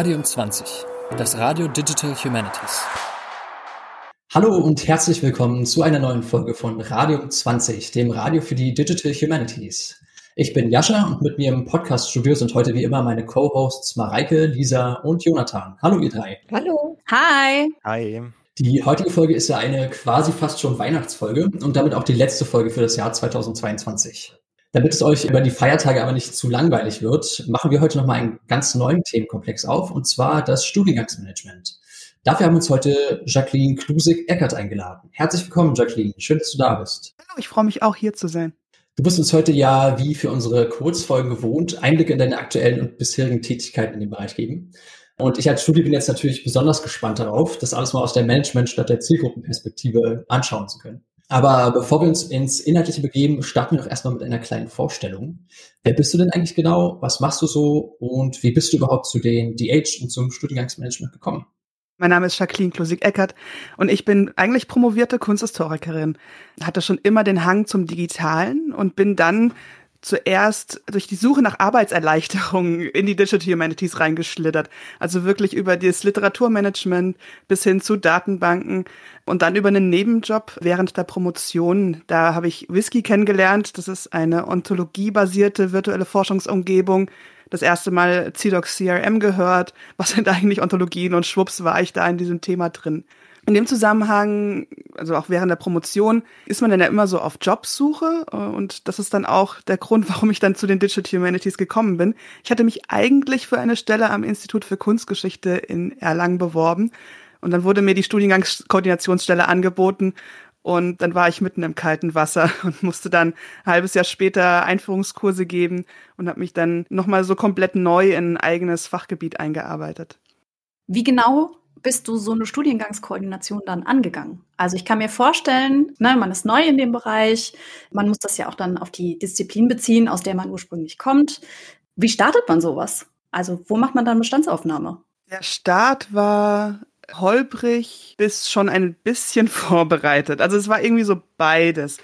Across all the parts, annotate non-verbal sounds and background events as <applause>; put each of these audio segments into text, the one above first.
Radium 20, das Radio Digital Humanities. Hallo und herzlich willkommen zu einer neuen Folge von Radium 20, dem Radio für die Digital Humanities. Ich bin Jascha und mit mir im Podcast-Studio sind heute wie immer meine Co-Hosts Mareike, Lisa und Jonathan. Hallo ihr drei. Hallo. Hi. Hi. Die heutige Folge ist ja eine quasi fast schon Weihnachtsfolge und damit auch die letzte Folge für das Jahr 2022. Damit es euch über die Feiertage aber nicht zu langweilig wird, machen wir heute nochmal einen ganz neuen Themenkomplex auf, und zwar das Studiengangsmanagement. Dafür haben uns heute Jacqueline Klusig-Eckert eingeladen. Herzlich willkommen, Jacqueline. Schön, dass du da bist. Hallo, ich freue mich auch hier zu sein. Du bist uns heute ja, wie für unsere Kurzfolgen gewohnt, Einblicke in deine aktuellen und bisherigen Tätigkeiten in dem Bereich geben. Und ich als Studie bin jetzt natürlich besonders gespannt darauf, das alles mal aus der Management- statt der Zielgruppenperspektive anschauen zu können. Aber bevor wir uns ins Inhaltliche begeben, starten wir doch erstmal mit einer kleinen Vorstellung. Wer bist du denn eigentlich genau? Was machst du so? Und wie bist du überhaupt zu den DH und zum Studiengangsmanagement gekommen? Mein Name ist Jacqueline Klosig-Eckert und ich bin eigentlich promovierte Kunsthistorikerin. Hatte schon immer den Hang zum Digitalen und bin dann zuerst durch die Suche nach Arbeitserleichterungen <laughs> in die Digital Humanities reingeschlittert. Also wirklich über das Literaturmanagement bis hin zu Datenbanken und dann über einen Nebenjob während der Promotion. Da habe ich Whisky kennengelernt. Das ist eine ontologiebasierte virtuelle Forschungsumgebung. Das erste Mal CDOC CRM gehört. Was sind <laughs> eigentlich Ontologien? Und schwupps war ich da in diesem Thema drin. In dem Zusammenhang, also auch während der Promotion, ist man dann ja immer so auf Jobsuche äh, und das ist dann auch der Grund, warum ich dann zu den Digital Humanities gekommen bin. Ich hatte mich eigentlich für eine Stelle am Institut für Kunstgeschichte in Erlangen beworben und dann wurde mir die Studiengangskoordinationsstelle angeboten und dann war ich mitten im kalten Wasser <laughs> und musste dann ein halbes Jahr später Einführungskurse geben und habe mich dann nochmal so komplett neu in ein eigenes Fachgebiet eingearbeitet. Wie genau bist du so eine Studiengangskoordination dann angegangen? Also ich kann mir vorstellen, ne, man ist neu in dem Bereich, man muss das ja auch dann auf die Disziplin beziehen, aus der man ursprünglich kommt. Wie startet man sowas? Also wo macht man dann Bestandsaufnahme? Der Start war holprig bis schon ein bisschen <laughs> vorbereitet. Also es war irgendwie so beides.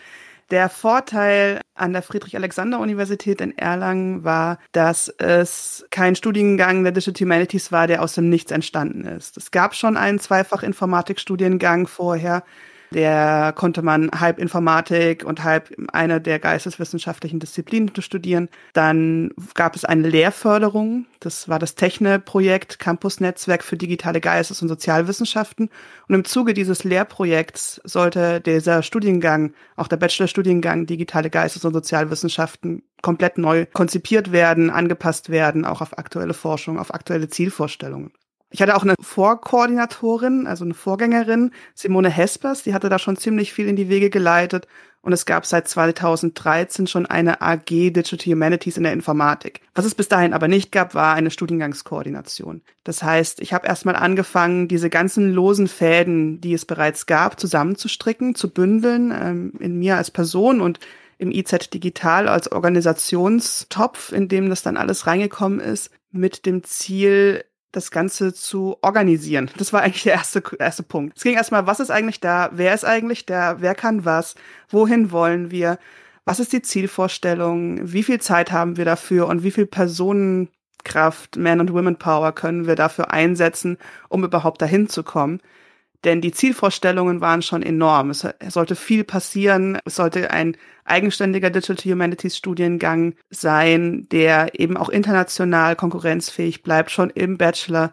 Der Vorteil an der Friedrich-Alexander-Universität in Erlangen war, dass es kein Studiengang der Digital Humanities war, der aus dem Nichts entstanden ist. Es gab schon einen Zweifach-Informatik-Studiengang vorher, der konnte man halb Informatik und halb eine der geisteswissenschaftlichen Disziplinen studieren. Dann gab es eine Lehrförderung. Das war das Techne-Projekt Campus-Netzwerk für digitale Geistes- und Sozialwissenschaften. Und im Zuge dieses Lehrprojekts sollte dieser Studiengang, auch der Bachelorstudiengang digitale Geistes- und Sozialwissenschaften komplett neu konzipiert werden, angepasst werden, auch auf aktuelle Forschung, auf aktuelle Zielvorstellungen. Ich hatte auch eine Vorkoordinatorin, also eine Vorgängerin, Simone Hespers, die hatte da schon ziemlich viel in die Wege geleitet. Und es gab seit 2013 schon eine AG Digital Humanities in der Informatik. Was es bis dahin aber nicht gab, war eine Studiengangskoordination. Das heißt, ich habe erstmal angefangen, diese ganzen losen Fäden, die es bereits gab, zusammenzustricken, zu bündeln, ähm, in mir als Person und im IZ Digital als Organisationstopf, in dem das dann alles reingekommen ist, mit dem Ziel, das Ganze zu organisieren. Das war eigentlich der erste, erste Punkt. Es ging erstmal, was ist eigentlich da? Wer ist eigentlich da? Wer kann was? Wohin wollen wir? Was ist die Zielvorstellung? Wie viel Zeit haben wir dafür? Und wie viel Personenkraft, Man- und Women-Power können wir dafür einsetzen, um überhaupt dahin zu kommen? Denn die Zielvorstellungen waren schon enorm. Es sollte viel passieren. Es sollte ein eigenständiger Digital Humanities Studiengang sein, der eben auch international konkurrenzfähig bleibt, schon im Bachelor.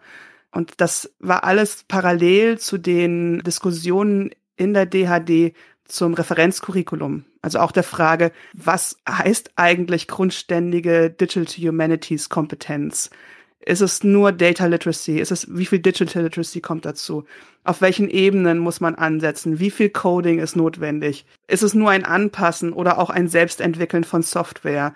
Und das war alles parallel zu den Diskussionen in der DHD zum Referenzcurriculum. Also auch der Frage, was heißt eigentlich grundständige Digital Humanities Kompetenz? Ist es nur Data Literacy? Ist es, wie viel Digital Literacy kommt dazu? Auf welchen Ebenen muss man ansetzen? Wie viel Coding ist notwendig? Ist es nur ein Anpassen oder auch ein Selbstentwickeln von Software?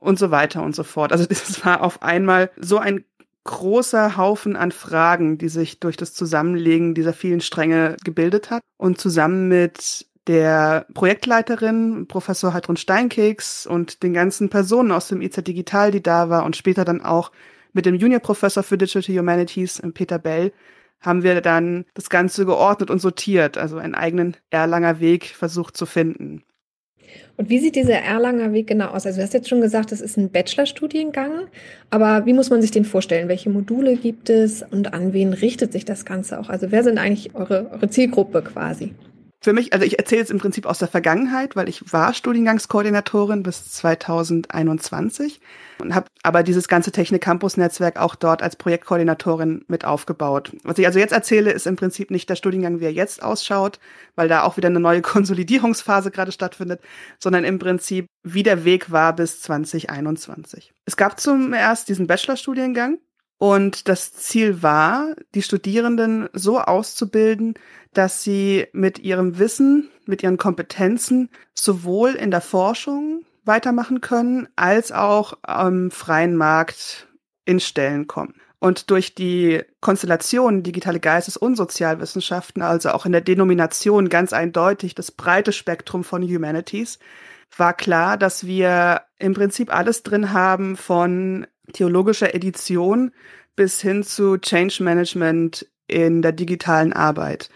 Und so weiter und so fort. Also <laughs> das war auf einmal so ein großer Haufen an Fragen, die sich durch das Zusammenlegen dieser vielen Stränge gebildet hat. Und zusammen mit der Projektleiterin, Professor Heidrun Steinkeks und den ganzen Personen aus dem IZ Digital, die da war und später dann auch mit dem Junior Professor für Digital Humanities, Peter Bell, haben wir dann das Ganze geordnet und sortiert, also einen eigenen Erlanger Weg versucht zu finden. Und wie sieht dieser Erlanger Weg genau aus? Also du hast jetzt schon gesagt, das ist ein Bachelorstudiengang, aber wie muss man sich den vorstellen? Welche Module gibt es und an wen richtet sich das Ganze auch? Also wer sind eigentlich eure, eure Zielgruppe quasi? Für mich, also ich erzähle jetzt im Prinzip aus der Vergangenheit, weil ich war Studiengangskoordinatorin bis 2021 und habe aber dieses ganze Technik Campus Netzwerk auch dort als Projektkoordinatorin mit aufgebaut. Was ich also jetzt erzähle, ist im Prinzip nicht der Studiengang, wie er jetzt ausschaut, weil da auch wieder eine neue <laughs> Konsolidierungsphase gerade stattfindet, sondern im Prinzip, wie der Weg war bis 2021. Es gab zum erst diesen Bachelorstudiengang, und das Ziel war, die Studierenden so auszubilden, dass sie mit ihrem Wissen, mit ihren Kompetenzen sowohl in der Forschung weitermachen können, als auch am freien Markt in Stellen kommen. Und durch die Konstellation digitale Geistes- und Sozialwissenschaften, also auch in der Denomination ganz eindeutig das breite Spektrum von Humanities, war klar, dass wir im Prinzip alles drin haben von theologischer Edition bis hin zu Change Management in der digitalen Arbeit.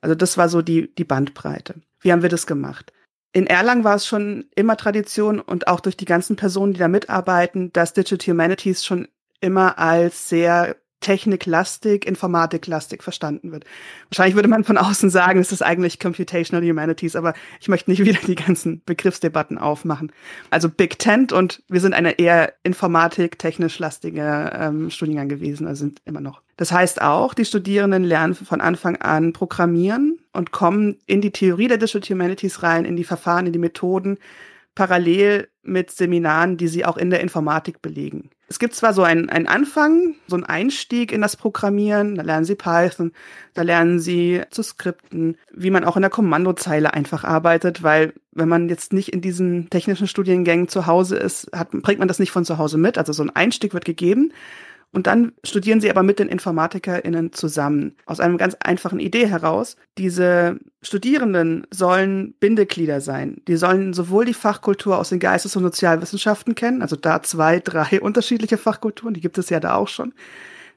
Also das war so die, die Bandbreite. Wie haben wir das gemacht? In Erlangen war es schon immer Tradition und auch durch die ganzen Personen, die da mitarbeiten, dass Digital Humanities schon immer als sehr techniklastig, informatiklastig verstanden wird. Wahrscheinlich würde man von außen sagen, es ist eigentlich Computational Humanities, aber ich möchte nicht wieder die ganzen Begriffsdebatten aufmachen. Also Big Tent und wir sind eine eher informatik-technisch lastige ähm, Studiengang gewesen, also sind immer noch. Das heißt auch, die Studierenden lernen von Anfang an Programmieren und kommen in die Theorie der Digital Humanities rein, in die Verfahren, in die Methoden, parallel mit Seminaren, die sie auch in der Informatik belegen. Es gibt zwar so einen, einen Anfang, so einen Einstieg in das Programmieren, da lernen sie Python, da lernen sie zu skripten, wie man auch in der Kommandozeile einfach arbeitet, weil wenn man jetzt nicht in diesen technischen Studiengängen zu Hause ist, hat, bringt man das nicht von zu Hause mit. Also so ein Einstieg wird gegeben, und dann studieren sie aber mit den InformatikerInnen zusammen. Aus einem ganz einfachen Idee heraus. Diese Studierenden sollen Bindeglieder sein. Die sollen sowohl die Fachkultur aus den Geistes- und Sozialwissenschaften kennen, also da zwei, drei <laughs> unterschiedliche Fachkulturen, die gibt es ja da auch schon,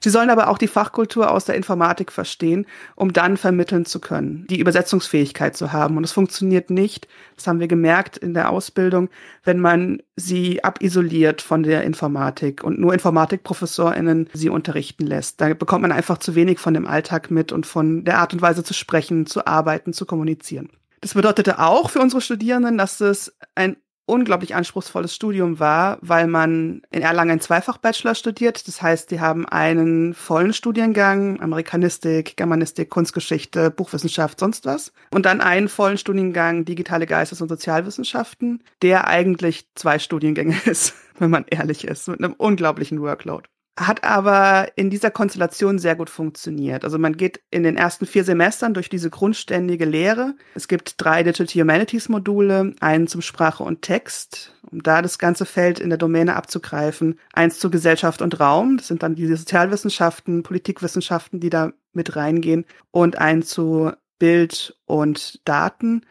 Sie sollen aber auch die Fachkultur aus der Informatik verstehen, um dann vermitteln zu können, die Übersetzungsfähigkeit zu haben. Und es funktioniert nicht, das haben wir gemerkt in der Ausbildung, wenn man sie abisoliert von der Informatik und nur Informatikprofessorinnen sie unterrichten lässt. Da bekommt man einfach zu wenig von dem Alltag mit und von der Art und Weise zu sprechen, zu arbeiten, zu kommunizieren. Das bedeutete auch für unsere Studierenden, dass es ein unglaublich anspruchsvolles Studium war, weil man in Erlangen ein Zweifach-Bachelor studiert. Das heißt, die haben einen vollen Studiengang, Amerikanistik, Germanistik, Kunstgeschichte, Buchwissenschaft, sonst was. Und dann einen vollen Studiengang Digitale Geistes- und Sozialwissenschaften, der eigentlich zwei Studiengänge <laughs> ist, wenn man ehrlich ist, mit einem unglaublichen Workload hat aber in dieser Konstellation sehr gut funktioniert. Also man geht in den ersten vier Semestern durch diese grundständige Lehre. Es gibt drei Digital Humanities Module, einen zum Sprache und Text, um da das ganze Feld in der Domäne abzugreifen, eins zu Gesellschaft und Raum, das sind dann die Sozialwissenschaften, Politikwissenschaften, die da mit reingehen, und ein zu Bild und Daten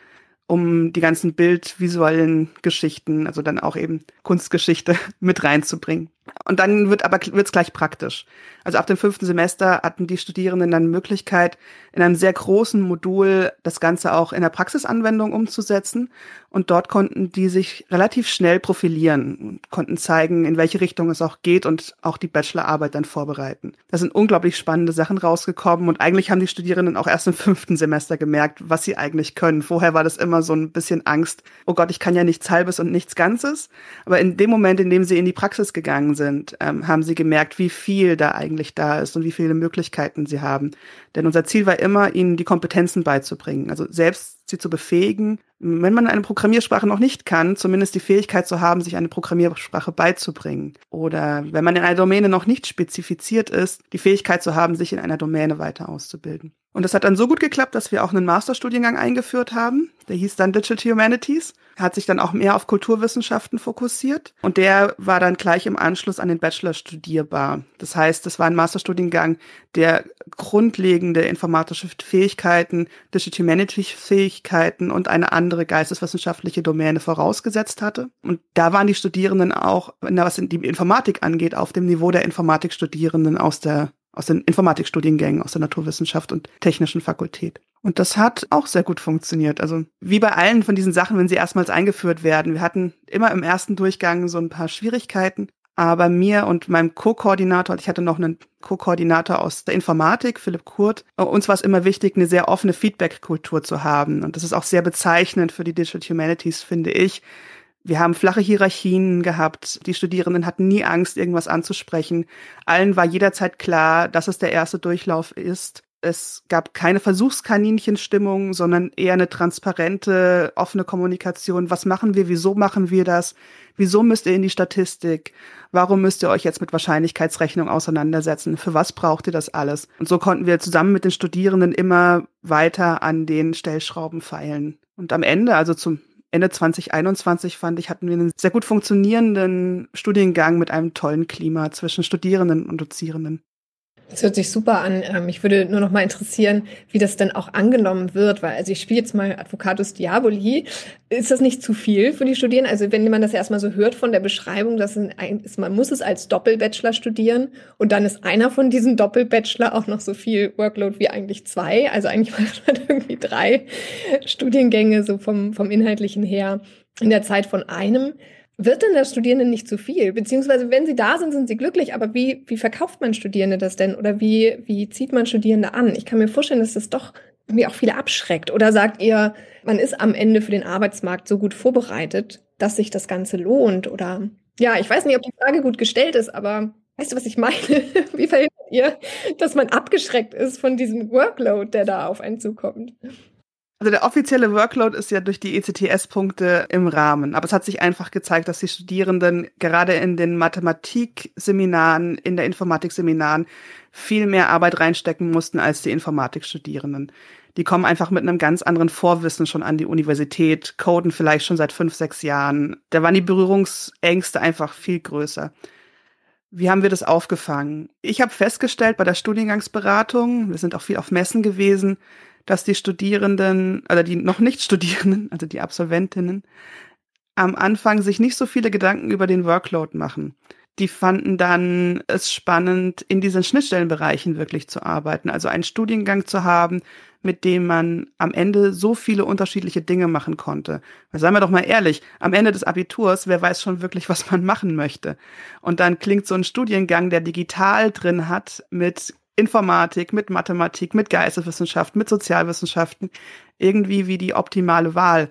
um die ganzen bildvisuellen Geschichten, also dann auch eben Kunstgeschichte <laughs> mit reinzubringen. Und dann wird aber wird's gleich praktisch. Also ab dem fünften Semester hatten die Studierenden dann Möglichkeit, in einem sehr großen Modul das Ganze auch in der Praxisanwendung umzusetzen. Und dort konnten die sich relativ schnell profilieren und konnten zeigen, in welche Richtung es auch geht und auch die Bachelorarbeit dann vorbereiten. Da sind unglaublich spannende Sachen rausgekommen und eigentlich haben die Studierenden auch erst im fünften Semester gemerkt, was sie eigentlich können. Vorher war das immer so ein bisschen Angst, oh Gott, ich kann ja nichts Halbes und nichts Ganzes. Aber in dem Moment, in dem sie in die Praxis gegangen sind, ähm, haben sie gemerkt, wie viel da eigentlich da ist und wie viele Möglichkeiten sie haben. Denn unser Ziel war immer, ihnen die Kompetenzen beizubringen, also selbst sie zu befähigen, wenn man eine Programmiersprache noch nicht kann, zumindest die Fähigkeit zu haben, sich eine Programmiersprache beizubringen. Oder wenn man in einer Domäne noch nicht spezifiziert ist, die Fähigkeit zu haben, sich in einer Domäne weiter auszubilden. Und das hat dann so gut geklappt, dass wir auch einen Masterstudiengang eingeführt haben. Der hieß dann Digital Humanities hat sich dann auch mehr auf Kulturwissenschaften fokussiert und der war dann gleich im Anschluss an den Bachelor studierbar. Das heißt, es war ein Masterstudiengang, der grundlegende informatische Fähigkeiten, Digital Humanities Fähigkeiten und eine andere geisteswissenschaftliche Domäne vorausgesetzt hatte. Und da waren die Studierenden auch, was die Informatik angeht, auf dem Niveau der Informatikstudierenden aus der aus den Informatikstudiengängen, aus der Naturwissenschaft und technischen Fakultät. Und das hat auch sehr gut funktioniert. Also wie bei allen von diesen Sachen, wenn sie erstmals eingeführt werden. Wir hatten immer im ersten Durchgang so ein paar Schwierigkeiten. Aber mir und meinem Co-Koordinator, ich hatte noch einen Co-Koordinator aus der Informatik, Philipp Kurt, uns war es immer wichtig, eine sehr offene Feedback-Kultur zu haben. Und das ist auch sehr bezeichnend für die Digital Humanities, finde ich. Wir haben flache Hierarchien gehabt. Die Studierenden hatten nie Angst, irgendwas anzusprechen. Allen war jederzeit klar, dass es der erste Durchlauf ist. Es gab keine Versuchskaninchenstimmung, sondern eher eine transparente, offene Kommunikation. Was machen wir? Wieso machen wir das? Wieso müsst ihr in die Statistik? Warum müsst ihr euch jetzt mit Wahrscheinlichkeitsrechnung auseinandersetzen? Für was braucht ihr das alles? Und so konnten wir zusammen mit den Studierenden immer weiter an den Stellschrauben feilen. Und am Ende, also zum Ende 2021 fand ich, hatten wir einen sehr gut funktionierenden Studiengang mit einem tollen Klima zwischen Studierenden und Dozierenden. Das hört sich super an. Ähm, mich würde nur noch mal interessieren, wie das denn auch angenommen wird, weil also ich spiele jetzt mal Advocatus Diaboli. Ist das nicht zu viel für die Studierenden? Also wenn man das erstmal so hört von der Beschreibung, dass ist, man muss es als Doppelbachelor studieren und dann ist einer von diesen Doppelbachelor auch noch so viel Workload wie eigentlich zwei. Also eigentlich <laughs> macht man irgendwie drei Studiengänge so vom, vom Inhaltlichen her in der Zeit von einem. Wird denn das Studierenden nicht zu viel? Beziehungsweise, wenn sie da sind, sind sie glücklich, aber wie, wie verkauft man Studierende das denn? Oder wie, wie zieht man Studierende an? Ich kann mir vorstellen, dass das doch irgendwie auch viele abschreckt. Oder sagt ihr, man ist am Ende für den Arbeitsmarkt so gut vorbereitet, dass sich das Ganze lohnt? Oder ja, ich weiß nicht, ob die Frage gut gestellt ist, aber weißt du, was ich meine? <laughs> wie verhindert ihr, dass man abgeschreckt ist von diesem Workload, der da auf einen zukommt? Also der offizielle Workload ist ja durch die ECTS-Punkte im Rahmen. Aber es hat sich einfach gezeigt, dass die Studierenden gerade in den Mathematikseminaren, in der Informatikseminaren viel mehr Arbeit reinstecken mussten als die Informatikstudierenden. Die kommen einfach mit einem ganz anderen Vorwissen schon an die Universität, coden vielleicht schon seit fünf, sechs Jahren. Da waren die Berührungsängste einfach viel größer. Wie haben wir das aufgefangen? Ich habe festgestellt bei der Studiengangsberatung, wir sind auch viel auf Messen gewesen, dass die Studierenden oder die noch nicht Studierenden, also die Absolventinnen, am Anfang sich nicht so viele Gedanken über den Workload machen. Die fanden dann es spannend, in diesen Schnittstellenbereichen wirklich zu arbeiten, also einen Studiengang zu haben, mit dem man am Ende so viele unterschiedliche Dinge machen konnte. Weil seien wir doch mal ehrlich, am Ende des Abiturs, wer weiß schon wirklich, was man machen möchte. Und dann klingt so ein Studiengang, der digital drin hat, mit Informatik, mit Mathematik, mit Geisteswissenschaften, mit Sozialwissenschaften irgendwie wie die optimale Wahl.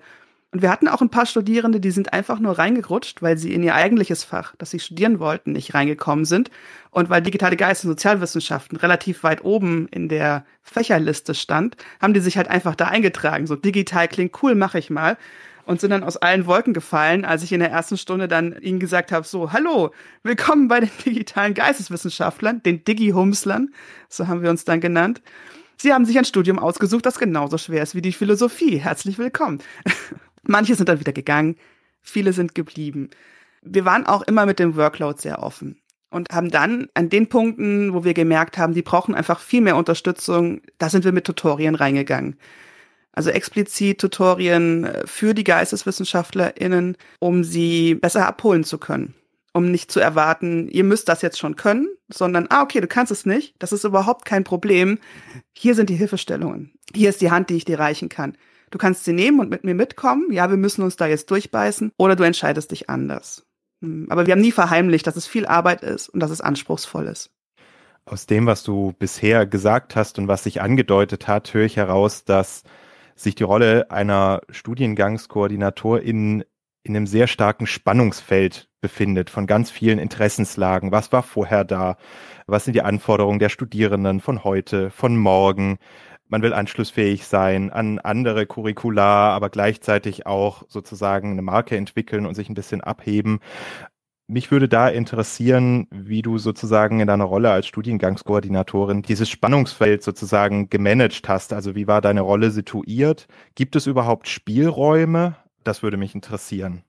Und wir hatten auch ein paar Studierende, die sind einfach nur reingerutscht, weil sie in ihr eigentliches Fach, das sie studieren wollten, nicht reingekommen sind. Und weil digitale Geist- und Sozialwissenschaften relativ weit oben in der Fächerliste stand, haben die sich halt einfach da eingetragen. So digital klingt cool, mache ich mal und sind dann aus allen Wolken gefallen, als ich in der ersten Stunde dann ihnen gesagt habe, so, hallo, willkommen bei den <laughs> digitalen Geisteswissenschaftlern, den Digi-Humslern, so haben wir uns dann genannt. Sie haben sich ein Studium ausgesucht, das genauso schwer ist wie die Philosophie. Herzlich willkommen. <laughs> Manche sind dann wieder gegangen, viele sind geblieben. Wir waren auch immer mit dem Workload sehr offen und haben dann an den Punkten, wo wir gemerkt haben, die brauchen einfach viel mehr Unterstützung, da sind wir mit Tutorien reingegangen also explizit Tutorien äh, für die GeisteswissenschaftlerInnen, um sie besser abholen zu können. Um nicht zu erwarten, ihr müsst das jetzt schon können, sondern, ah, okay, du kannst es nicht, das ist überhaupt kein Problem. Hier sind die Hilfestellungen. Hier ist die Hand, die ich dir reichen kann. Du kannst sie nehmen und mit mir mitkommen. Ja, wir müssen uns da jetzt durchbeißen. Oder du entscheidest dich anders. Hm, aber wir haben nie verheimlicht, dass es viel Arbeit ist und dass es anspruchsvoll ist. Aus dem, was du bisher gesagt hast und was sich angedeutet hat, höre ich heraus, dass sich die Rolle einer Studiengangskoordinatorin in einem sehr starken Spannungsfeld befindet von ganz vielen Interessenslagen. Was war vorher da? Was sind die Anforderungen der Studierenden von heute, von morgen? Man will anschlussfähig sein an andere Curricula, aber gleichzeitig auch sozusagen eine Marke entwickeln und sich ein bisschen abheben. Mich würde da interessieren, wie du sozusagen in deiner Rolle als Studiengangskoordinatorin dieses Spannungsfeld sozusagen gemanagt hast. Also wie war deine Rolle situiert? Gibt es überhaupt Spielräume? Das würde mich interessieren.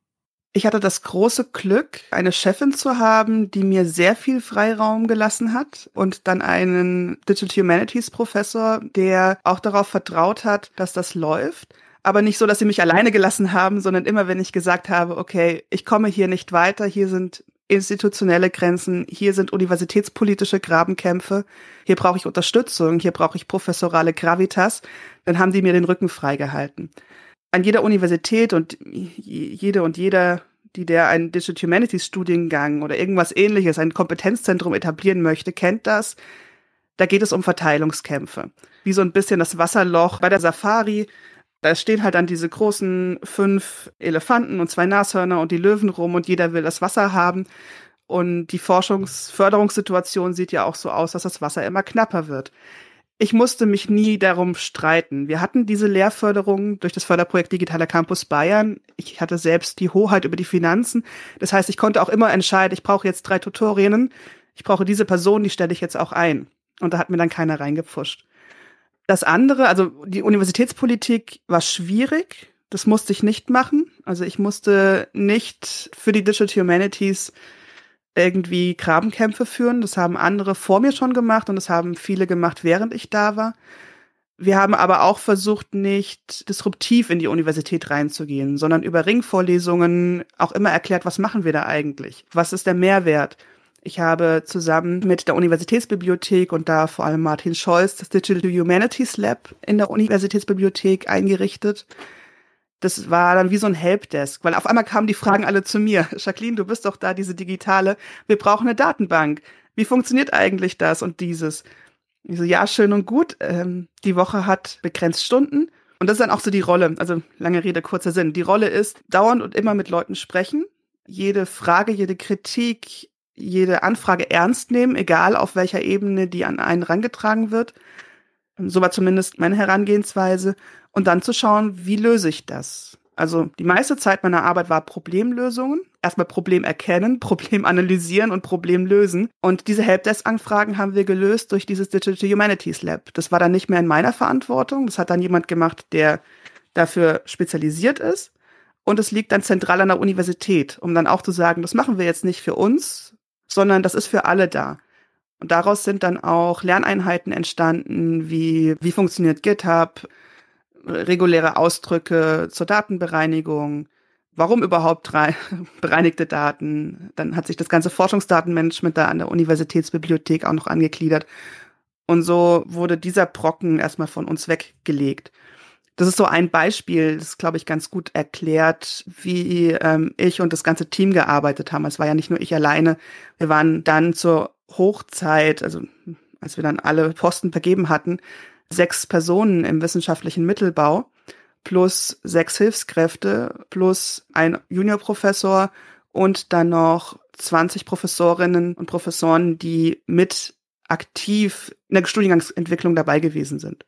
Ich hatte das große Glück, eine Chefin zu haben, die mir sehr viel Freiraum gelassen hat und dann einen Digital Humanities Professor, der auch darauf vertraut hat, dass das läuft aber nicht so, dass sie mich alleine gelassen haben, sondern immer, wenn ich gesagt habe, okay, ich komme hier nicht weiter, hier sind institutionelle Grenzen, hier sind universitätspolitische Grabenkämpfe, hier brauche ich Unterstützung, hier brauche ich professorale Gravitas, dann haben die mir den Rücken freigehalten. An jeder Universität und jede und jeder, die der einen Digital Humanities Studiengang oder irgendwas ähnliches, ein Kompetenzzentrum etablieren möchte, kennt das. Da geht es um Verteilungskämpfe. Wie so ein bisschen das Wasserloch bei der Safari. Da stehen halt dann diese großen fünf Elefanten und zwei Nashörner und die Löwen rum und jeder will das Wasser haben. Und die Forschungsförderungssituation sieht ja auch so aus, dass das Wasser immer knapper wird. Ich musste mich nie darum streiten. Wir hatten diese Lehrförderung durch das Förderprojekt Digitaler Campus Bayern. Ich hatte selbst die Hoheit über die Finanzen. Das heißt, ich konnte auch immer entscheiden, ich brauche jetzt drei Tutorinnen, ich brauche diese Person, die stelle ich jetzt auch ein. Und da hat mir dann keiner reingepfuscht. Das andere, also die Universitätspolitik war schwierig. Das musste ich nicht machen. Also ich musste nicht für die Digital Humanities irgendwie Grabenkämpfe führen. Das haben andere vor mir schon gemacht und das haben viele gemacht, während ich da war. Wir haben aber auch versucht, nicht disruptiv in die Universität reinzugehen, sondern über Ringvorlesungen auch immer erklärt, was machen wir da eigentlich? Was ist der Mehrwert? Ich habe zusammen mit der Universitätsbibliothek und da vor allem Martin Scholz das Digital Humanities Lab in der Universitätsbibliothek eingerichtet. Das war dann wie so ein Helpdesk, weil auf einmal kamen die Fragen alle zu mir. <laughs> Jacqueline, du bist doch da, diese digitale. Wir brauchen eine Datenbank. Wie funktioniert eigentlich das und dieses? Ich so, ja, schön und gut. Ähm, die Woche hat begrenzt Stunden. Und das ist dann auch so die Rolle. Also lange Rede, kurzer Sinn. Die Rolle ist dauernd und immer mit Leuten sprechen. Jede Frage, jede Kritik, jede Anfrage ernst nehmen, egal auf welcher Ebene die an einen rangetragen wird. So war zumindest meine Herangehensweise. Und dann zu schauen, wie löse ich das? Also die meiste Zeit meiner Arbeit war Problemlösungen. Erstmal Problem erkennen, <laughs> Problem analysieren und Problem lösen. Und diese Helpdesk-Anfragen haben wir gelöst durch dieses Digital Humanities Lab. Das war dann nicht mehr in meiner Verantwortung. Das hat dann jemand gemacht, der dafür spezialisiert ist. Und es liegt dann zentral an der Universität, um dann auch zu sagen, das machen wir jetzt nicht für uns, sondern das ist für alle da. Und daraus sind dann auch Lerneinheiten entstanden, wie wie funktioniert GitHub, reguläre Ausdrücke zur Datenbereinigung, warum überhaupt <laughs> bereinigte Daten. Dann hat sich das ganze Forschungsdatenmanagement da an der Universitätsbibliothek auch noch angegliedert. Und so wurde dieser Brocken erstmal von uns weggelegt. Das ist so ein Beispiel, das glaube ich ganz gut erklärt, wie ähm, ich und das ganze Team gearbeitet haben. Es war ja nicht nur ich alleine. Wir waren dann zur Hochzeit, also als wir dann alle Posten vergeben hatten, sechs Personen im wissenschaftlichen Mittelbau plus sechs Hilfskräfte plus ein Juniorprofessor und dann noch 20 Professorinnen und Professoren, die mit aktiv in der Studiengangsentwicklung dabei gewesen sind.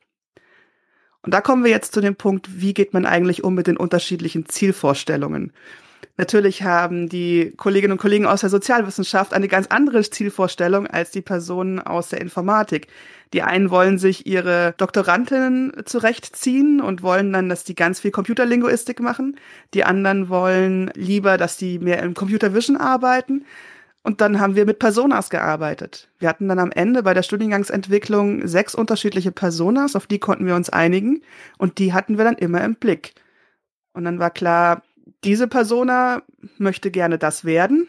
Und da kommen wir jetzt zu dem Punkt, wie geht man eigentlich um mit den unterschiedlichen Zielvorstellungen? Natürlich haben die Kolleginnen und Kollegen aus der Sozialwissenschaft eine ganz andere Zielvorstellung als die Personen aus der Informatik. Die einen wollen sich ihre Doktorandinnen zurechtziehen und wollen dann, dass die ganz viel Computerlinguistik machen. Die anderen wollen lieber, dass die mehr im Computer Vision arbeiten. Und dann haben wir mit Personas gearbeitet. Wir hatten dann am Ende bei der Studiengangsentwicklung sechs unterschiedliche Personas, auf die konnten wir uns einigen und die hatten wir dann immer im Blick. Und dann war klar, diese Persona möchte gerne das werden,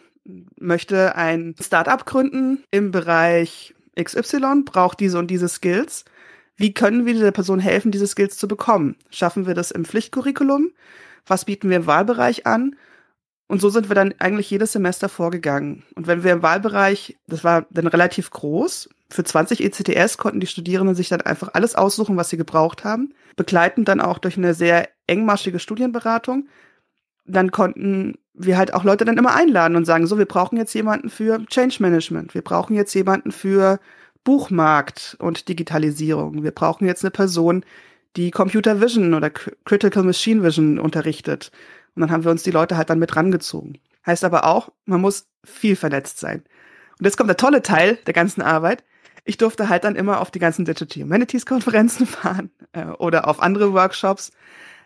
möchte ein Startup gründen im Bereich XY, braucht diese und diese Skills. Wie können wir dieser Person helfen, diese Skills zu bekommen? Schaffen wir das im Pflichtcurriculum? Was bieten wir im Wahlbereich an? Und so sind wir dann eigentlich jedes Semester vorgegangen. Und wenn wir im Wahlbereich, das war dann relativ groß, für 20 ECTS konnten die Studierenden sich dann einfach alles aussuchen, was sie gebraucht haben, begleitend dann auch durch eine sehr engmaschige Studienberatung. Dann konnten wir halt auch Leute dann immer einladen und sagen, so, wir brauchen jetzt jemanden für Change Management, wir brauchen jetzt jemanden für Buchmarkt und Digitalisierung, wir brauchen jetzt eine Person, die Computer Vision oder Critical Machine Vision unterrichtet. Und dann haben wir uns die Leute halt dann mit rangezogen. Heißt aber auch, man muss viel vernetzt sein. Und jetzt kommt der tolle Teil der ganzen Arbeit. Ich durfte halt dann immer auf die ganzen Digital Humanities Konferenzen <laughs> fahren äh, oder auf andere Workshops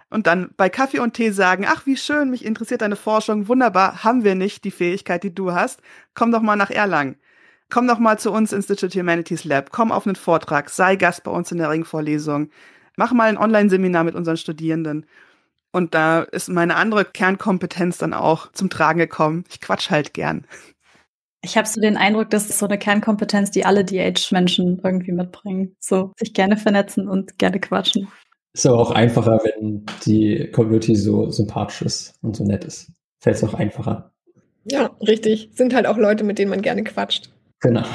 und dann bei Kaffee und Tee sagen, ach wie schön, mich interessiert deine Forschung, wunderbar, haben wir nicht die Fähigkeit, die du hast. Komm doch mal nach Erlangen. Komm doch mal zu uns ins Digital Humanities Lab, komm auf einen Vortrag, sei Gast bei uns in der Ringvorlesung, mach mal ein Online-Seminar mit unseren Studierenden. Und da ist meine andere Kernkompetenz dann auch zum Tragen gekommen. Ich quatsch halt gern. Ich habe so den Eindruck, das ist so eine Kernkompetenz, die alle DH-Menschen irgendwie mitbringen. So, sich gerne vernetzen und gerne quatschen. Ist aber auch einfacher, wenn die Community so sympathisch ist und so nett ist. Fällt es auch einfacher. Ja, richtig. Sind halt auch Leute, mit denen man gerne quatscht. Genau.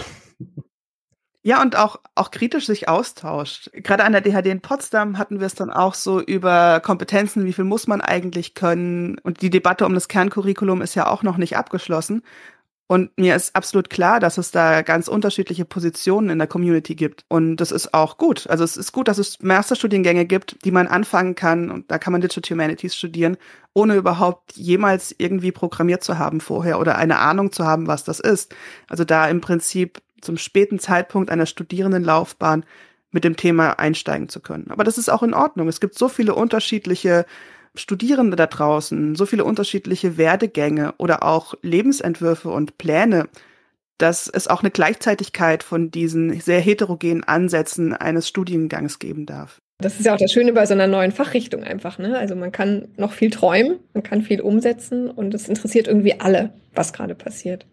Ja, und auch, auch kritisch sich austauscht. Gerade an der DHD in Potsdam hatten wir es dann auch so über Kompetenzen, wie viel muss man eigentlich können. Und die Debatte um das Kerncurriculum ist ja auch noch nicht abgeschlossen. Und mir ist absolut klar, dass es da ganz unterschiedliche Positionen in der Community gibt. Und das ist auch gut. Also es ist gut, dass es Masterstudiengänge gibt, die man anfangen kann. Und da kann man Digital Humanities studieren, ohne überhaupt jemals irgendwie programmiert zu haben vorher oder eine Ahnung zu haben, was das ist. Also da im Prinzip zum späten Zeitpunkt einer Studierendenlaufbahn mit dem Thema einsteigen zu können. Aber das ist auch in Ordnung. Es gibt so viele unterschiedliche Studierende da draußen, so viele unterschiedliche Werdegänge oder auch Lebensentwürfe und Pläne, dass es auch eine Gleichzeitigkeit von diesen sehr heterogenen Ansätzen eines Studiengangs geben darf. Das ist ja auch das Schöne bei so einer neuen Fachrichtung einfach, ne? Also man kann noch viel träumen, man kann viel umsetzen und es interessiert irgendwie alle, was gerade passiert.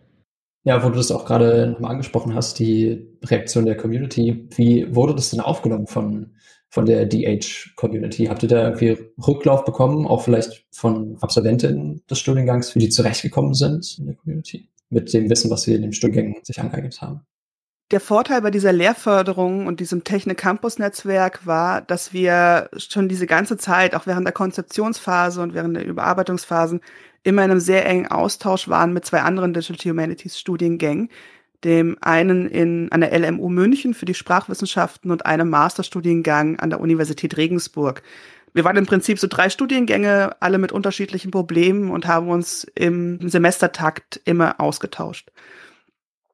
Ja, wo du das auch gerade nochmal angesprochen hast, die Reaktion der Community. Wie wurde das denn aufgenommen von von der DH-Community? Habt ihr da irgendwie Rücklauf bekommen, auch vielleicht von Absolventinnen des Studiengangs, wie die zurechtgekommen sind in der Community, mit dem Wissen, was sie in den Studiengängen sich angeeignet haben? Der Vorteil bei dieser Lehrförderung und diesem Technik-Campus-Netzwerk war, dass wir schon diese ganze Zeit, auch während der Konzeptionsphase und während der Überarbeitungsphasen, immer in einem sehr engen Austausch waren mit zwei anderen Digital Humanities Studiengängen, dem einen in, an der LMU München für die Sprachwissenschaften und einem Masterstudiengang an der Universität Regensburg. Wir waren im Prinzip so drei Studiengänge, alle mit unterschiedlichen Problemen und haben uns im Semestertakt immer ausgetauscht.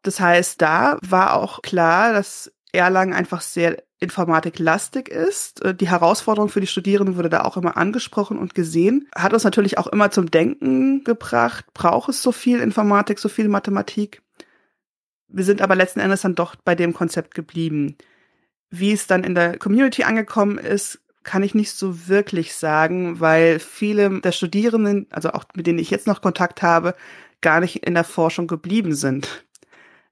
Das heißt, da war auch klar, dass Erlangen einfach sehr informatiklastig ist. Die Herausforderung für die Studierenden wurde da auch immer angesprochen und gesehen. Hat uns natürlich auch immer zum Denken gebracht. Braucht es so viel Informatik, so viel Mathematik? Wir sind aber letzten Endes dann doch bei dem Konzept geblieben. Wie es dann in der Community angekommen ist, kann ich nicht so wirklich sagen, weil viele der Studierenden, also auch mit denen ich jetzt noch Kontakt habe, gar nicht in der Forschung geblieben sind.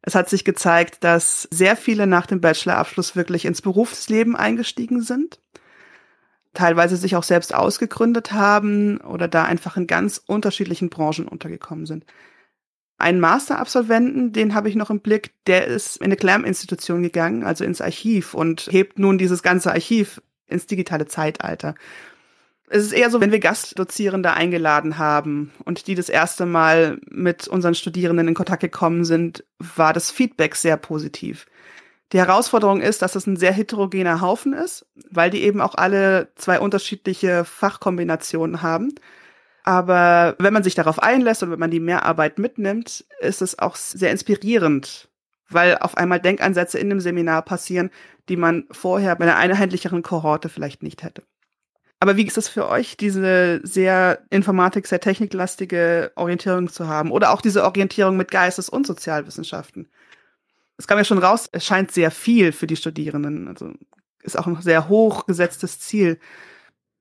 Es hat sich gezeigt, dass sehr viele nach dem Bachelorabschluss wirklich ins Berufsleben eingestiegen sind, teilweise sich auch selbst ausgegründet haben oder da einfach in ganz unterschiedlichen Branchen untergekommen sind einen Masterabsolventen, den habe ich noch im Blick, der ist in eine CLAM-Institution gegangen, also ins Archiv und hebt nun dieses ganze Archiv ins digitale Zeitalter. Es ist eher so, wenn wir Gastdozierende eingeladen haben und die das erste Mal mit unseren Studierenden in Kontakt gekommen sind, war das Feedback sehr positiv. Die Herausforderung ist, dass es ein sehr heterogener Haufen ist, weil die eben auch alle zwei unterschiedliche Fachkombinationen haben. Aber wenn man sich darauf einlässt und wenn man die Mehrarbeit mitnimmt, ist es auch sehr inspirierend, weil auf einmal Denkansätze in dem Seminar passieren, die man vorher bei einer einheitlicheren Kohorte vielleicht nicht hätte. Aber wie ist es für euch, diese sehr Informatik, sehr techniklastige Orientierung zu haben oder auch diese Orientierung mit Geistes- und Sozialwissenschaften? Es kam ja schon raus, es scheint sehr viel für die Studierenden, also ist auch ein sehr hoch gesetztes Ziel.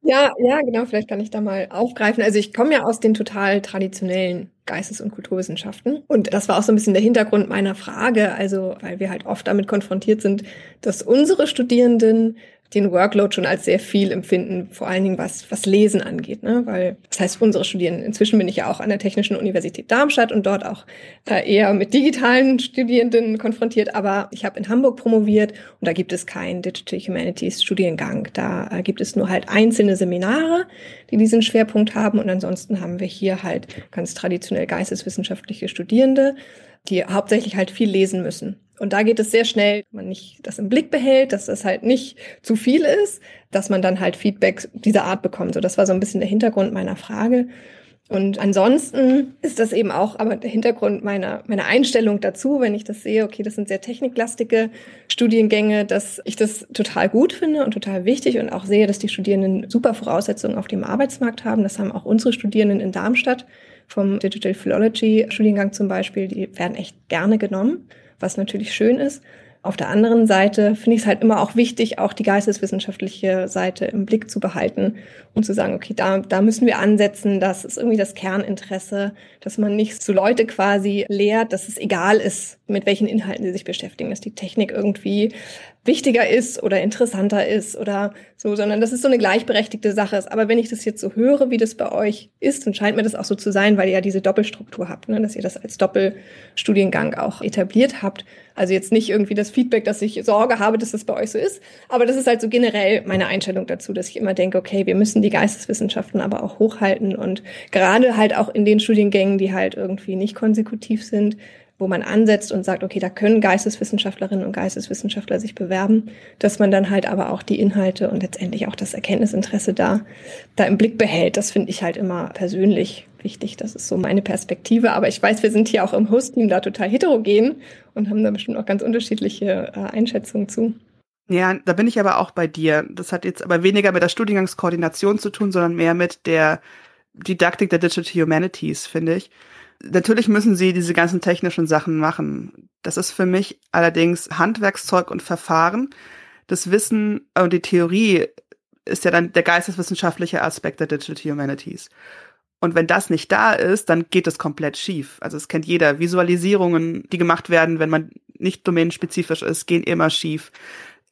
Ja, ja, genau, vielleicht kann ich da mal aufgreifen. Also ich komme ja aus den total traditionellen Geistes- und Kulturwissenschaften. Und das war auch so ein bisschen der Hintergrund meiner Frage, also weil wir halt oft damit konfrontiert sind, dass unsere Studierenden den Workload schon als sehr viel empfinden, vor allen Dingen was, was Lesen angeht. Ne? Weil, das heißt, unsere Studierenden, inzwischen bin ich ja auch an der Technischen Universität Darmstadt und dort auch äh, eher mit digitalen Studierenden konfrontiert, aber ich habe in Hamburg promoviert und da gibt es keinen Digital Humanities Studiengang. Da äh, gibt es nur halt einzelne Seminare, die diesen Schwerpunkt haben und ansonsten haben wir hier halt ganz traditionell geisteswissenschaftliche Studierende, die hauptsächlich halt viel lesen müssen. Und da geht es sehr schnell, wenn man nicht das im Blick behält, dass das halt nicht zu viel ist, dass man dann halt Feedback dieser Art bekommt. So, das war so ein bisschen der Hintergrund meiner Frage. Und ansonsten ist das eben auch aber der Hintergrund meiner, meiner Einstellung dazu, wenn ich das sehe, okay, das sind sehr techniklastige Studiengänge, dass ich das total gut finde und total wichtig und auch sehe, dass die Studierenden super Voraussetzungen auf dem Arbeitsmarkt haben. Das haben auch unsere Studierenden in Darmstadt vom Digital Philology Studiengang zum Beispiel, die werden echt gerne genommen was natürlich schön ist. Auf der anderen Seite finde ich es halt immer auch wichtig, auch die geisteswissenschaftliche Seite im Blick zu behalten und zu sagen, okay, da, da müssen wir ansetzen, das ist irgendwie das Kerninteresse, dass man nicht so Leute quasi lehrt, dass es egal ist, mit welchen Inhalten sie sich beschäftigen, dass die Technik irgendwie wichtiger ist oder interessanter ist oder so, sondern dass es so eine gleichberechtigte Sache ist. Aber wenn ich das jetzt so höre, wie das bei euch ist, dann scheint mir das auch so zu sein, weil ihr ja diese Doppelstruktur habt, ne? dass ihr das als Doppelstudiengang auch etabliert habt. Also jetzt nicht irgendwie das Feedback, dass ich Sorge habe, dass das bei euch so ist, aber das ist halt so generell meine Einstellung dazu, dass ich immer denke, okay, wir müssen die Geisteswissenschaften aber auch hochhalten und gerade halt auch in den Studiengängen, die halt irgendwie nicht konsekutiv sind, wo man ansetzt und sagt, okay, da können Geisteswissenschaftlerinnen und Geisteswissenschaftler sich bewerben, dass man dann halt aber auch die Inhalte und letztendlich auch das Erkenntnisinteresse da, da im Blick behält. Das finde ich halt immer persönlich wichtig. Das ist so meine Perspektive. Aber ich weiß, wir sind hier auch im Host-Team da total heterogen und haben da bestimmt auch ganz unterschiedliche äh, Einschätzungen zu. Ja, da bin ich aber auch bei dir. Das hat jetzt aber weniger mit der Studiengangskoordination zu tun, sondern mehr mit der Didaktik der Digital Humanities, finde ich natürlich müssen sie diese ganzen technischen Sachen machen. Das ist für mich allerdings Handwerkszeug und Verfahren. Das Wissen und die Theorie ist ja dann der geisteswissenschaftliche Aspekt der Digital Humanities. Und wenn das nicht da ist, dann geht es komplett schief. Also es kennt jeder. Visualisierungen, die gemacht werden, wenn man nicht domänenspezifisch ist, gehen immer schief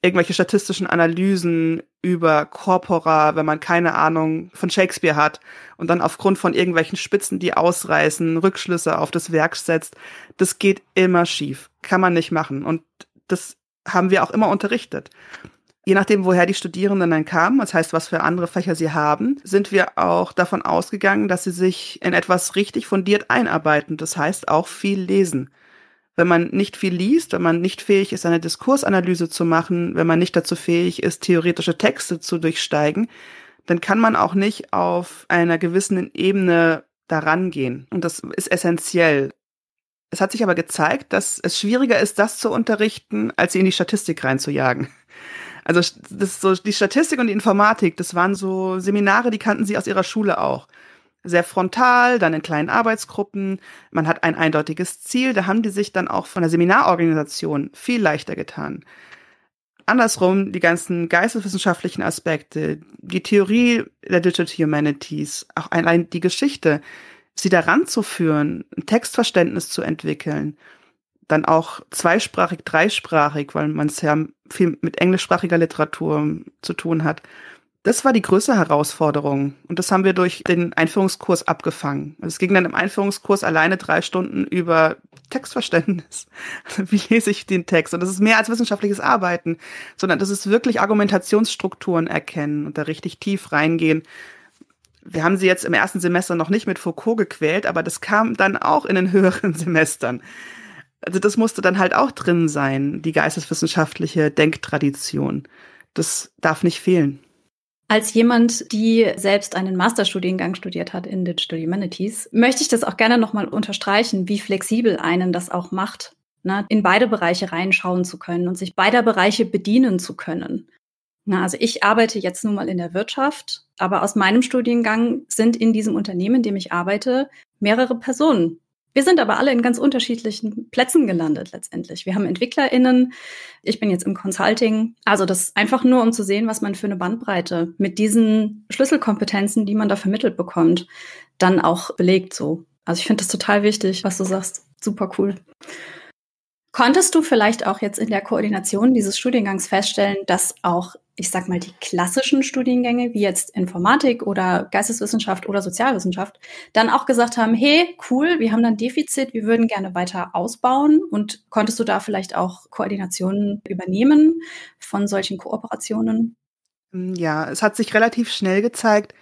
irgendwelche statistischen Analysen über Corpora, wenn man keine Ahnung von Shakespeare hat und dann aufgrund von irgendwelchen Spitzen, die ausreißen, Rückschlüsse auf das Werk setzt, das geht immer schief. Kann man nicht machen. Und das haben wir auch immer unterrichtet. Je nachdem, woher die Studierenden dann kamen, das heißt, was für andere Fächer sie haben, sind wir auch davon ausgegangen, dass sie sich in etwas richtig fundiert einarbeiten. Das heißt auch viel lesen wenn man nicht viel liest, wenn man nicht fähig ist, eine Diskursanalyse zu machen, wenn man nicht dazu fähig ist, theoretische Texte zu durchsteigen, dann kann man auch nicht auf einer gewissen Ebene daran gehen. Und das ist essentiell. Es hat sich aber gezeigt, dass es schwieriger ist, das zu unterrichten, als sie in die Statistik reinzujagen. Also das so die Statistik und die Informatik, das waren so Seminare, die kannten sie aus ihrer Schule auch sehr frontal, dann in kleinen Arbeitsgruppen. Man hat ein eindeutiges Ziel. Da haben die sich dann auch von der Seminarorganisation viel leichter getan. Andersrum, die ganzen geisteswissenschaftlichen Aspekte, die Theorie der Digital Humanities, auch allein die Geschichte, sie daran zu führen, ein Textverständnis zu entwickeln, dann auch zweisprachig, dreisprachig, weil man es ja viel mit englischsprachiger Literatur zu tun hat das war die größte Herausforderung. Und das haben wir durch den Einführungskurs abgefangen. Es ging dann im Einführungskurs alleine drei Stunden über Textverständnis. <laughs> Wie lese ich den Text? Und das ist mehr als wissenschaftliches Arbeiten, sondern das ist wirklich Argumentationsstrukturen erkennen und da richtig tief reingehen. Wir haben sie jetzt im ersten Semester noch nicht mit Foucault gequält, aber das kam dann auch in den höheren <laughs> Semestern. Also das musste dann halt auch drin sein, die geisteswissenschaftliche Denktradition. Das darf nicht fehlen. Als jemand, die selbst einen Masterstudiengang studiert hat in Digital Humanities, möchte ich das auch gerne nochmal unterstreichen, wie flexibel einen das auch macht, ne, in beide Bereiche reinschauen zu können und sich beider Bereiche bedienen zu können. Na, also ich arbeite jetzt nun mal in der Wirtschaft, aber aus meinem Studiengang sind in diesem Unternehmen, in dem ich arbeite, mehrere Personen wir sind aber alle in ganz unterschiedlichen Plätzen gelandet letztendlich. Wir haben EntwicklerInnen, ich bin jetzt im Consulting. Also das einfach nur, um zu sehen, was man für eine Bandbreite mit diesen Schlüsselkompetenzen, die man da vermittelt bekommt, dann auch belegt so. Also ich finde das total wichtig, was du sagst. Super cool. Konntest du vielleicht auch jetzt in der Koordination dieses Studiengangs feststellen, dass auch ich sag mal, die klassischen Studiengänge, wie jetzt Informatik oder Geisteswissenschaft oder Sozialwissenschaft, dann auch gesagt haben, hey, cool, wir haben dann Defizit, wir würden gerne weiter ausbauen. Und konntest du da vielleicht auch Koordinationen übernehmen von solchen Kooperationen? Ja, es hat sich relativ schnell gezeigt,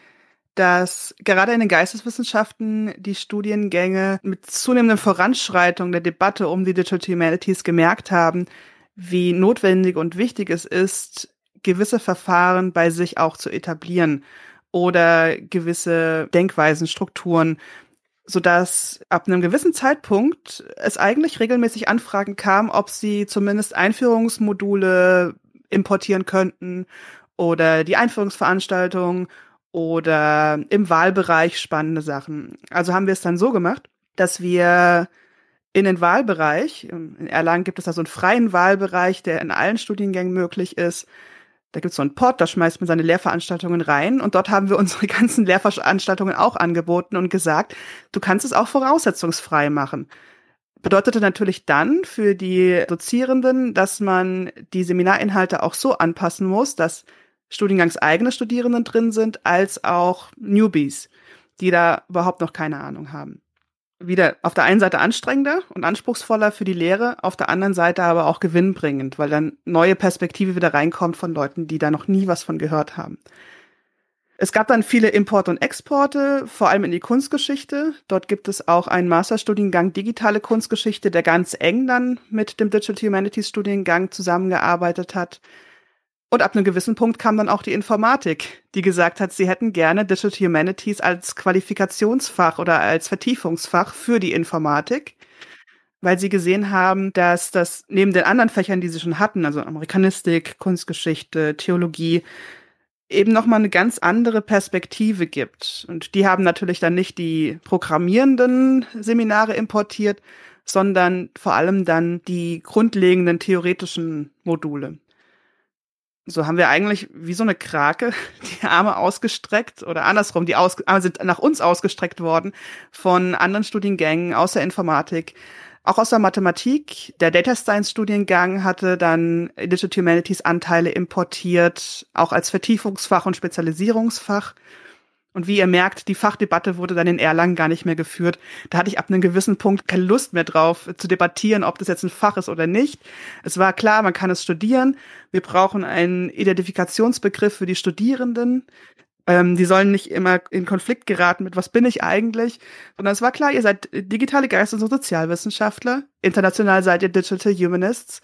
dass gerade in den Geisteswissenschaften die Studiengänge mit zunehmender Voranschreitung der Debatte um die Digital Humanities gemerkt haben, wie notwendig und wichtig es ist, gewisse Verfahren bei sich auch zu etablieren oder gewisse Denkweisen, Strukturen, so dass ab einem gewissen Zeitpunkt es eigentlich regelmäßig Anfragen kam, ob sie zumindest Einführungsmodule importieren könnten oder die Einführungsveranstaltung oder im Wahlbereich spannende Sachen. Also haben wir es dann so gemacht, dass wir in den Wahlbereich. In Erlangen gibt es da so einen freien Wahlbereich, der in allen Studiengängen möglich ist. Da gibt es so einen Pod, da schmeißt man seine Lehrveranstaltungen rein und dort haben wir unsere <laughs> ganzen Lehrveranstaltungen auch angeboten und gesagt, du kannst es auch voraussetzungsfrei machen. Bedeutete natürlich dann für die Dozierenden, dass man die Seminarinhalte auch so anpassen muss, dass studiengangseigene Studierenden drin sind, als auch Newbies, die da überhaupt noch keine Ahnung haben wieder auf der einen Seite anstrengender und anspruchsvoller für die Lehre, auf der anderen Seite aber auch gewinnbringend, weil dann neue Perspektive wieder reinkommt von Leuten, die da noch nie was von gehört haben. Es gab dann viele Importe und Exporte, vor allem in die Kunstgeschichte. Dort gibt es auch einen Masterstudiengang Digitale Kunstgeschichte, der ganz eng dann mit dem Digital Humanities Studiengang zusammengearbeitet hat. Und ab einem gewissen Punkt kam dann auch die Informatik, die gesagt hat, sie hätten gerne Digital Humanities als Qualifikationsfach oder als Vertiefungsfach für die Informatik, weil sie gesehen haben, dass das neben den anderen Fächern, die sie schon hatten, also Amerikanistik, Kunstgeschichte, Theologie, eben nochmal eine ganz andere Perspektive gibt. Und die haben natürlich dann nicht die programmierenden Seminare importiert, sondern vor allem dann die grundlegenden theoretischen Module so haben wir eigentlich wie so eine Krake <laughs> die Arme ausgestreckt oder andersrum, die aus, Arme sind nach uns ausgestreckt worden von anderen Studiengängen aus der Informatik, auch aus der Mathematik. Der Data Science Studiengang hatte dann Digital Humanities Anteile importiert, auch als Vertiefungsfach und Spezialisierungsfach. Und wie ihr merkt, die Fachdebatte wurde dann in Erlangen gar nicht mehr geführt. Da hatte ich ab einem gewissen Punkt keine Lust mehr drauf zu debattieren, ob das jetzt ein Fach ist oder nicht. Es war klar, man kann es studieren. Wir brauchen einen Identifikationsbegriff für die Studierenden. Ähm, die sollen nicht immer in Konflikt geraten mit, was bin ich eigentlich? Sondern es war klar, ihr seid digitale Geistes- und Sozialwissenschaftler. International seid ihr Digital Humanists.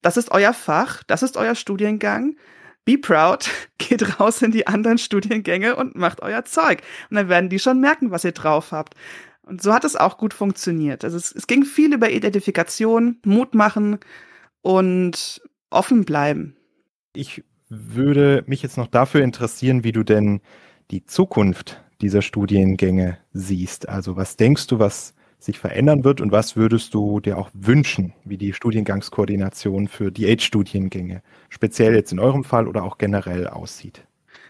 Das ist euer Fach, das ist euer Studiengang be proud, <laughs> geht raus in die anderen Studiengänge und macht euer Zeug. Und dann werden die schon merken, was ihr drauf habt. Und so hat es auch gut funktioniert. Also es, es ging viel über Identifikation, Mut machen und offen bleiben. Ich würde mich jetzt noch dafür interessieren, wie du denn die Zukunft dieser Studiengänge siehst. Also was denkst du, was sich verändern wird und was würdest du dir auch wünschen, wie die Studiengangskoordination für die Age-Studiengänge speziell jetzt in eurem Fall oder auch generell aussieht?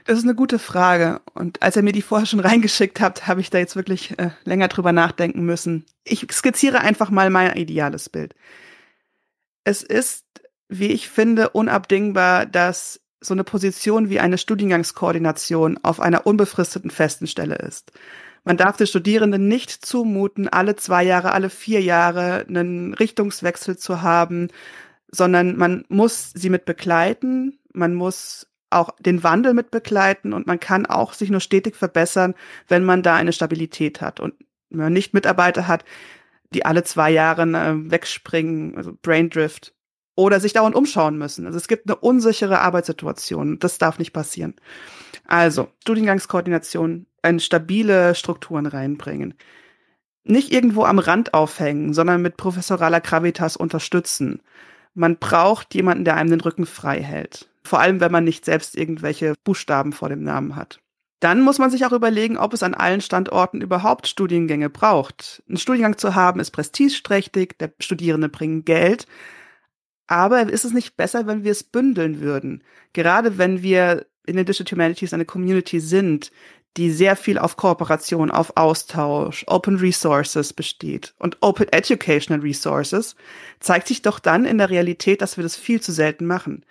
Das ist eine gute Frage. Und als ihr mir die vorher schon <laughs> reingeschickt habt, habe ich da jetzt wirklich äh, länger drüber nachdenken müssen. Ich skizziere einfach mal mein ideales Bild. Es ist, wie ich finde, unabdingbar, dass so eine Position wie eine Studiengangskoordination auf einer unbefristeten festen Stelle ist. Man darf den Studierenden nicht zumuten, alle zwei Jahre, alle vier Jahre einen Richtungswechsel zu haben, sondern man muss sie mit begleiten, man muss auch den Wandel mit begleiten und man kann auch sich nur stetig verbessern, wenn man da eine Stabilität hat und wenn man nicht Mitarbeiter hat, die alle zwei Jahre äh, wegspringen, also Braindrift oder sich dauernd umschauen müssen. Also es gibt eine unsichere Arbeitssituation. Das darf nicht passieren. Also Studiengangskoordination in stabile Strukturen reinbringen. Nicht irgendwo am Rand aufhängen, sondern mit professoraler Gravitas unterstützen. Man braucht jemanden, der einem den Rücken frei hält. Vor allem, wenn man nicht selbst irgendwelche Buchstaben vor dem Namen hat. Dann muss man sich auch überlegen, ob es an allen Standorten überhaupt Studiengänge braucht. Ein Studiengang zu haben ist prestigeträchtig, der Studierende bringen Geld. Aber ist es nicht besser, wenn wir es bündeln würden? Gerade wenn wir in den Digital Humanities eine Community sind, die sehr viel auf Kooperation, auf Austausch, Open Resources besteht und Open Educational Resources, zeigt sich doch dann in der Realität, dass wir das viel zu selten machen.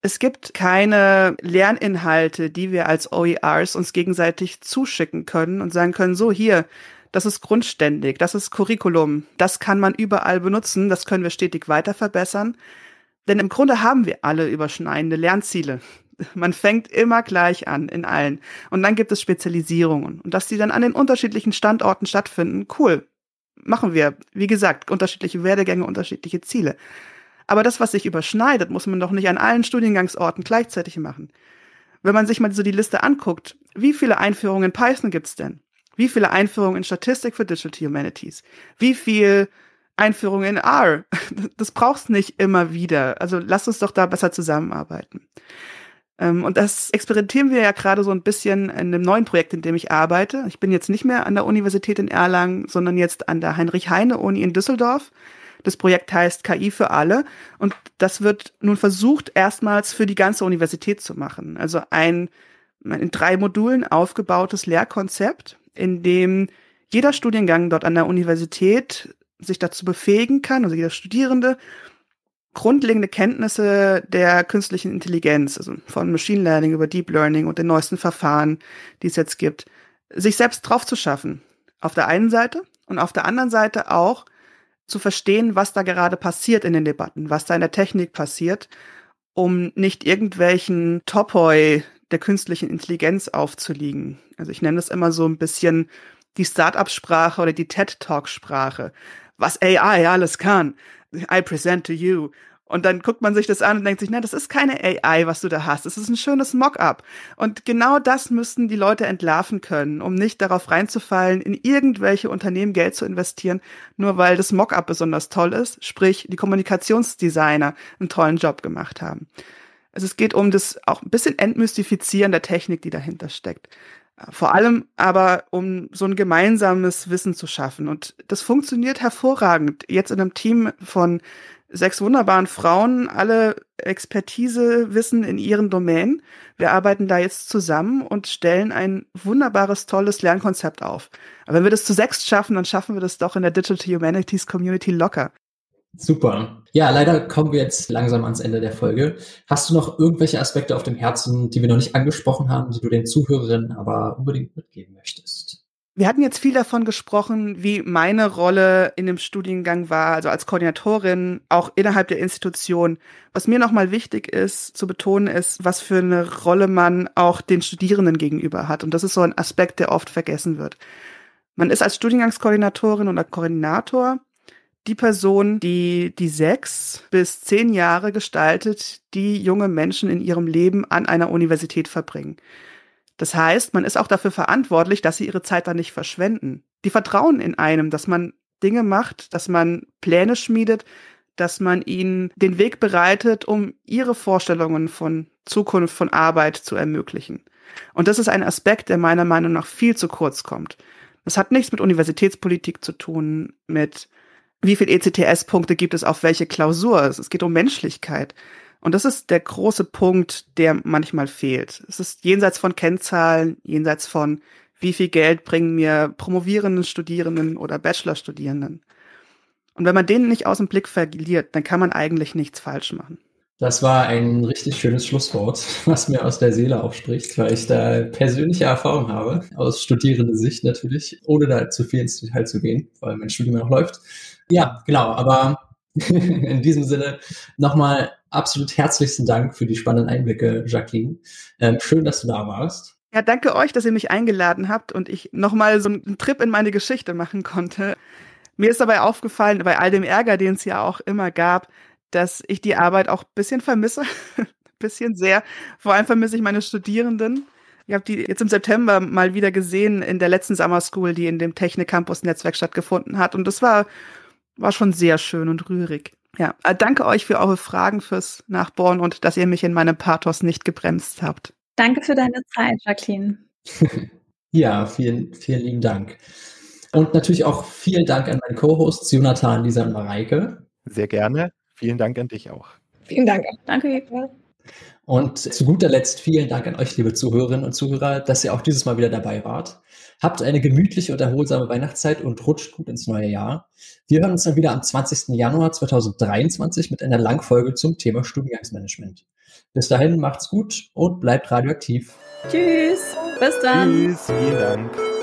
Es gibt keine Lerninhalte, die wir als OERs uns gegenseitig zuschicken können und sagen können, so hier, das ist grundständig, das ist Curriculum, das kann man überall benutzen, das können wir stetig weiter verbessern. Denn im Grunde haben wir alle überschneidende Lernziele man fängt immer gleich an in allen. Und dann gibt es Spezialisierungen. Und dass die dann an den unterschiedlichen Standorten stattfinden, cool. Machen wir. Wie gesagt, unterschiedliche Werdegänge, unterschiedliche Ziele. Aber das, was sich überschneidet, muss man doch nicht an allen Studiengangsorten gleichzeitig machen. Wenn man sich mal so die Liste anguckt, wie viele Einführungen in Python gibt's denn? Wie viele Einführungen in Statistik für Digital Humanities? Wie viel Einführungen in R? <laughs> Das brauchst nicht immer wieder. Also lass uns doch da besser zusammenarbeiten. Ähm, und das experimentieren wir ja gerade so ein bisschen in einem neuen Projekt, in dem ich arbeite. Ich bin jetzt nicht mehr an der Universität in Erlangen, sondern jetzt an der Heinrich-Heine-Uni in Düsseldorf. Das Projekt heißt KI für alle und das wird nun versucht, erstmals für die ganze Universität zu machen. Also ein in drei Modulen aufgebautes Lehrkonzept, in dem jeder Studiengang dort an der Universität sich dazu befähigen kann, also jeder Studierende, grundlegende Kenntnisse der künstlichen Intelligenz, also von Machine Learning über Deep Learning und den neuesten Verfahren, die es jetzt gibt, sich selbst drauf zu schaffen. Auf der einen Seite und auf der anderen Seite auch zu verstehen, was da gerade passiert in den Debatten, was da in der Technik passiert, um nicht irgendwelchen Topoi der künstlichen Intelligenz aufzuliegen. Also ich nenne das immer so ein bisschen die Start-up-Sprache oder die TED-Talk-Sprache. Was AI alles kann. I present to you. Und dann guckt man sich das an und denkt sich, na, das ist keine AI, was du da hast. Das ist ein schönes Mock-up. Und genau das müssten die Leute entlarven können, um nicht darauf reinzufallen, in irgendwelche Unternehmen Geld zu investieren, nur weil das Mock-up besonders toll ist, sprich die Kommunikationsdesigner einen tollen Job gemacht haben. Also es geht um das auch ein bisschen Entmystifizieren der Technik, die dahinter steckt. Vor allem aber, um so ein gemeinsames Wissen zu schaffen. Und das funktioniert hervorragend. Jetzt in einem Team von sechs wunderbaren Frauen, alle Expertise, Wissen in ihren Domänen. Wir arbeiten da jetzt zusammen und stellen ein wunderbares, tolles Lernkonzept auf. Aber wenn wir das zu sechs schaffen, dann schaffen wir das doch in der Digital Humanities Community locker. Super. Ja, leider kommen wir jetzt langsam ans Ende der Folge. Hast du noch irgendwelche Aspekte auf dem Herzen, die wir noch nicht angesprochen haben, die du den Zuhörerinnen aber unbedingt mitgeben möchtest? Wir hatten jetzt viel davon gesprochen, wie meine Rolle in dem Studiengang war, also als Koordinatorin, auch innerhalb der Institution. Was mir nochmal wichtig ist zu betonen, ist, was für eine Rolle man auch den Studierenden gegenüber hat. Und das ist so ein Aspekt, der oft vergessen wird. Man ist als Studiengangskoordinatorin oder Koordinator die Person, die die sechs bis zehn Jahre gestaltet, die junge Menschen in ihrem Leben an einer Universität verbringen. Das heißt, man ist auch dafür verantwortlich, dass sie ihre Zeit da nicht verschwenden. Die vertrauen in einem, dass man Dinge macht, dass man Pläne schmiedet, dass man ihnen den Weg bereitet, um ihre Vorstellungen von Zukunft, von Arbeit zu ermöglichen. Und das ist ein Aspekt, der meiner Meinung nach viel zu kurz kommt. Das hat nichts mit Universitätspolitik zu tun, mit wie viel ECTS-Punkte gibt es auf welche Klausur. Es geht um Menschlichkeit. Und das ist der große Punkt, der manchmal fehlt. Es ist jenseits von Kennzahlen, jenseits von wie viel Geld bringen mir promovierenden Studierenden oder Bachelorstudierenden. Und wenn man den nicht aus dem Blick verliert, dann kann man eigentlich nichts falsch machen. Das war ein richtig schönes Schlusswort, <laughs> was mir aus der Seele aufspricht, weil ich da persönliche Erfahrung habe, aus studierender Sicht natürlich, ohne da zu viel ins Detail zu gehen, weil mein Studium noch läuft. Ja, genau, aber <laughs> in diesem Sinne nochmal absolut herzlichsten Dank für die spannenden Einblicke, Jacqueline. Ähm, schön, dass du da warst. Ja, danke euch, dass ihr mich eingeladen habt und ich nochmal so einen Trip in meine Geschichte machen konnte. Mir ist dabei aufgefallen, bei all dem Ärger, den es ja auch immer gab, dass ich die Arbeit auch ein bisschen vermisse. <laughs> ein bisschen sehr. Vor allem vermisse ich meine Studierenden. Ich habe die jetzt im September mal wieder gesehen in der letzten Summer School, die in dem Technik Campus Netzwerk stattgefunden hat. Und das war, war schon sehr schön und rührig. Ja, äh, danke euch für eure Fragen, fürs Nachbohren und dass ihr mich in meinem Pathos nicht gebremst habt. Danke für deine Zeit, Jacqueline. <laughs> ja, vielen, vielen lieben Dank. Und natürlich auch vielen Dank an meinen Co-Hosts Jonathan, Lisa und Mareike. Sehr gerne. Vielen Dank an dich auch. Vielen Dank. Danke. Und zu guter Letzt vielen Dank an euch, liebe Zuhörerinnen und Zuhörer, dass ihr auch dieses Mal wieder dabei wart. Habt eine gemütliche und erholsame Weihnachtszeit und rutscht gut ins neue Jahr. Wir hören uns dann wieder am 20. Januar 2023 mit einer Langfolge zum Thema Studiengangsmanagement. Bis dahin macht's gut und bleibt radioaktiv. Tschüss. Bis dann. Tschüss. Vielen Dank.